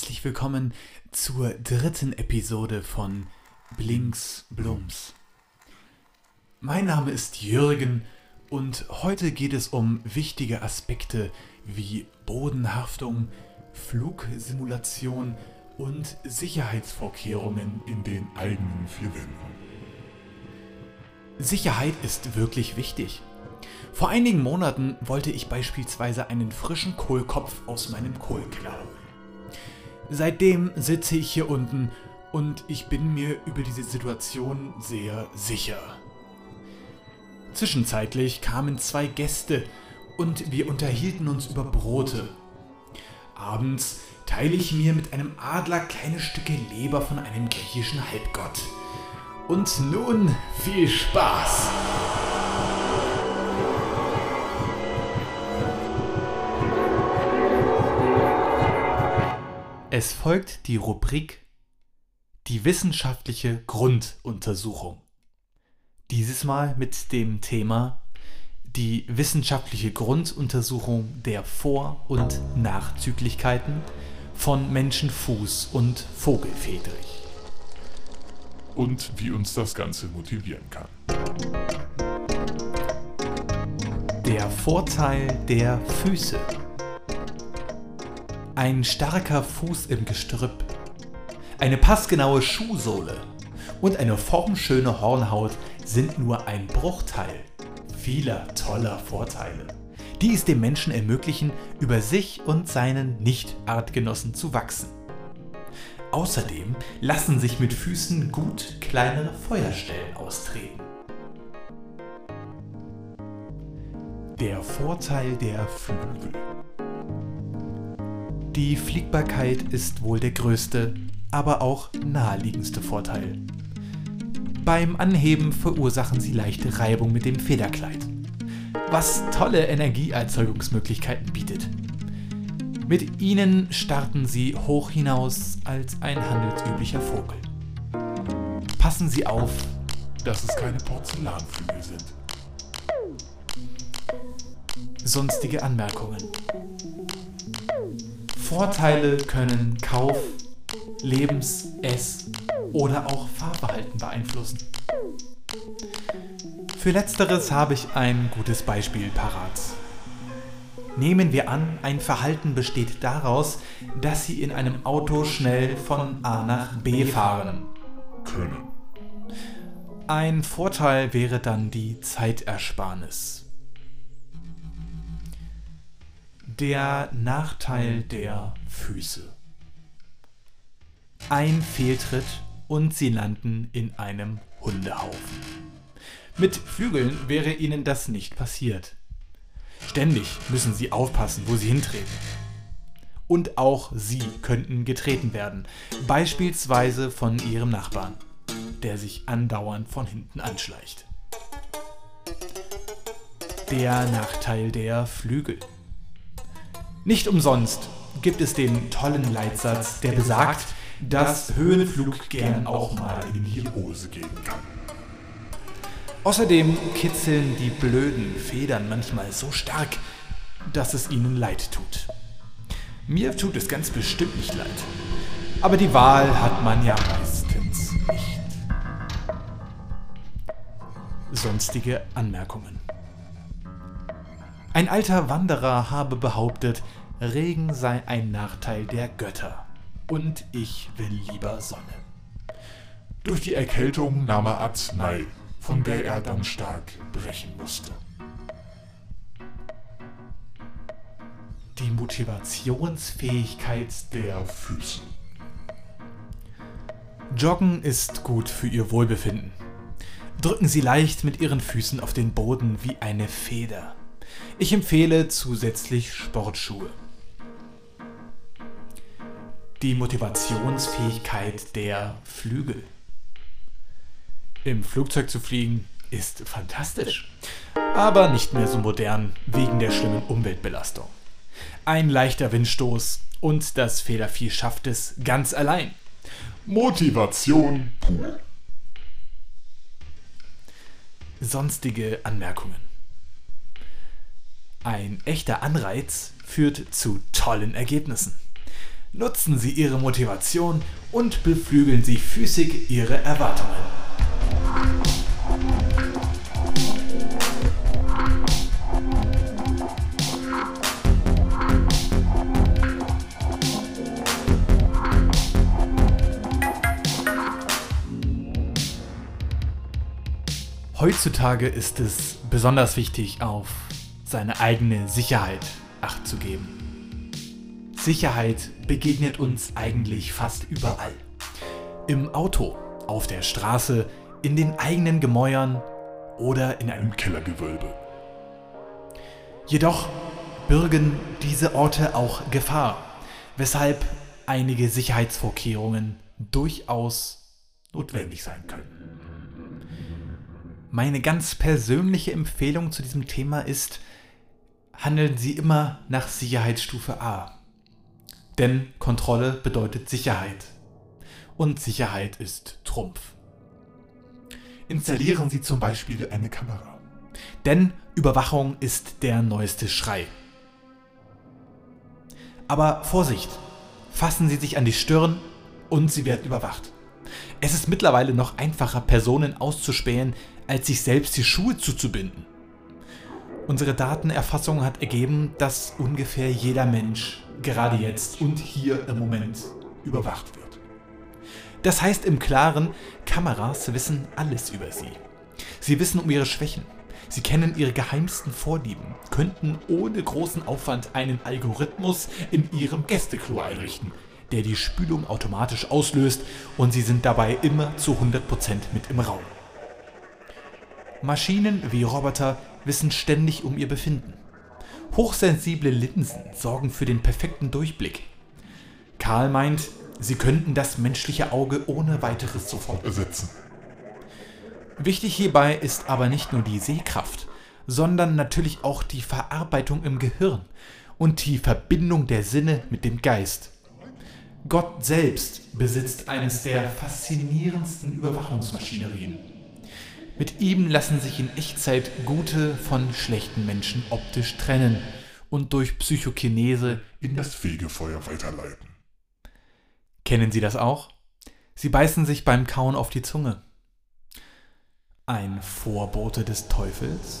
herzlich willkommen zur dritten Episode von Blinks Blums. Mein Name ist Jürgen und heute geht es um wichtige Aspekte wie Bodenhaftung, Flugsimulation und Sicherheitsvorkehrungen in den eigenen vier Wänden. Sicherheit ist wirklich wichtig. Vor einigen Monaten wollte ich beispielsweise einen frischen Kohlkopf aus meinem Kohlkeller holen. Seitdem sitze ich hier unten und ich bin mir über diese Situation sehr sicher. Zwischenzeitlich kamen zwei Gäste und wir unterhielten uns über Brote. Abends teile ich mir mit einem Adler kleine Stücke Leber von einem griechischen Halbgott. Und nun viel Spaß! Es folgt die Rubrik Die wissenschaftliche Grunduntersuchung. Dieses Mal mit dem Thema die wissenschaftliche Grunduntersuchung der Vor- und Nachzüglichkeiten von Menschenfuß und Vogelfedrich. Und wie uns das Ganze motivieren kann. Der Vorteil der Füße. Ein starker Fuß im Gestrüpp, eine passgenaue Schuhsohle und eine formschöne Hornhaut sind nur ein Bruchteil vieler toller Vorteile, die es dem Menschen ermöglichen, über sich und seinen Nicht-Artgenossen zu wachsen. Außerdem lassen sich mit Füßen gut kleinere Feuerstellen austreten. Der Vorteil der Flügel. Die Fliegbarkeit ist wohl der größte, aber auch naheliegendste Vorteil. Beim Anheben verursachen sie leichte Reibung mit dem Federkleid, was tolle Energieerzeugungsmöglichkeiten bietet. Mit ihnen starten sie hoch hinaus als ein handelsüblicher Vogel. Passen Sie auf, Dass es keine Porzellanflügel sind. sonstige Anmerkungen. Vorteile können Kauf, Lebens-, Ess- oder auch Fahrverhalten beeinflussen. Für letzteres habe ich ein gutes Beispiel parat. Nehmen wir an, ein Verhalten besteht daraus, dass Sie in einem Auto schnell von A nach B fahren. Können. Ein Vorteil wäre dann die Zeitersparnis. Der Nachteil der Füße. Ein Fehltritt und sie landen in einem Hundehaufen. Mit Flügeln wäre ihnen das nicht passiert. Ständig müssen sie aufpassen, wo sie hintreten. Und auch sie könnten getreten werden, beispielsweise von ihrem Nachbarn, der sich andauernd von hinten anschleicht. Der Nachteil der Flügel. Nicht umsonst gibt es den tollen Leitsatz, der besagt, dass Höhenflug gern auch mal in die Hose gehen kann. Außerdem kitzeln die blöden Federn manchmal so stark, dass es ihnen leid tut. Mir tut es ganz bestimmt nicht leid. Aber die Wahl hat man ja meistens nicht. Sonstige Anmerkungen. Ein alter Wanderer habe behauptet, Regen sei ein Nachteil der Götter. Und ich will lieber Sonne. Durch die Erkältung nahm er Arznei, von der er dann stark brechen musste. Die Motivationsfähigkeit der Füße. Joggen ist gut für Ihr Wohlbefinden. Drücken Sie leicht mit Ihren Füßen auf den Boden wie eine Feder. Ich empfehle zusätzlich Sportschuhe. Die Motivationsfähigkeit der Flügel. Im Flugzeug zu fliegen ist fantastisch, aber nicht mehr so modern wegen der schlimmen Umweltbelastung. Ein leichter Windstoß und das Federvieh schafft es ganz allein. Motivation pur. Sonstige Anmerkungen. Ein echter Anreiz führt zu tollen Ergebnissen. Nutzen Sie Ihre Motivation und beflügeln Sie füßig Ihre Erwartungen. Heutzutage ist es besonders wichtig, auf seine eigene Sicherheit acht zu geben. Sicherheit begegnet uns eigentlich fast überall. Im Auto, auf der Straße, in den eigenen Gemäuern oder in einem Kellergewölbe. Jedoch bürgen diese Orte auch Gefahr, weshalb einige Sicherheitsvorkehrungen durchaus notwendig sein können. Meine ganz persönliche Empfehlung zu diesem Thema ist, handeln Sie immer nach Sicherheitsstufe A. Denn Kontrolle bedeutet Sicherheit. Und Sicherheit ist Trumpf. Installieren Sie zum Beispiel eine Kamera. Denn Überwachung ist der neueste Schrei. Aber Vorsicht! Fassen Sie sich an die Stirn und Sie werden überwacht. Es ist mittlerweile noch einfacher, Personen auszuspähen, als sich selbst die Schuhe zuzubinden. Unsere Datenerfassung hat ergeben, dass ungefähr jeder Mensch gerade jetzt und hier im Moment überwacht wird. Das heißt im Klaren, Kameras wissen alles über sie. Sie wissen um ihre Schwächen. Sie kennen ihre geheimsten Vorlieben, könnten ohne großen Aufwand einen Algorithmus in ihrem Gästeklo einrichten, der die Spülung automatisch auslöst und sie sind dabei immer zu 100% mit im Raum. Maschinen wie Roboter wissen ständig um ihr Befinden. Hochsensible Linsen sorgen für den perfekten Durchblick. Karl meint, sie könnten das menschliche Auge ohne weiteres sofort ersetzen. Wichtig hierbei ist aber nicht nur die Sehkraft, sondern natürlich auch die Verarbeitung im Gehirn und die Verbindung der Sinne mit dem Geist. Gott selbst besitzt eines der faszinierendsten Überwachungsmaschinerien. Mit ihm lassen sich in Echtzeit gute von schlechten Menschen optisch trennen und durch Psychokinese in das Fegefeuer weiterleiten. Kennen Sie das auch? Sie beißen sich beim Kauen auf die Zunge. Ein Vorbote des Teufels?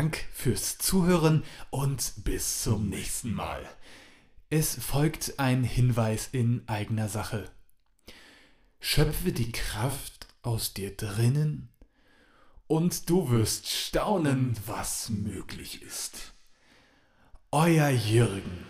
Dank fürs Zuhören und bis zum nächsten Mal. Es folgt ein Hinweis in eigener Sache. Schöpfe die Kraft aus dir drinnen und du wirst staunen, was möglich ist. Euer Jürgen.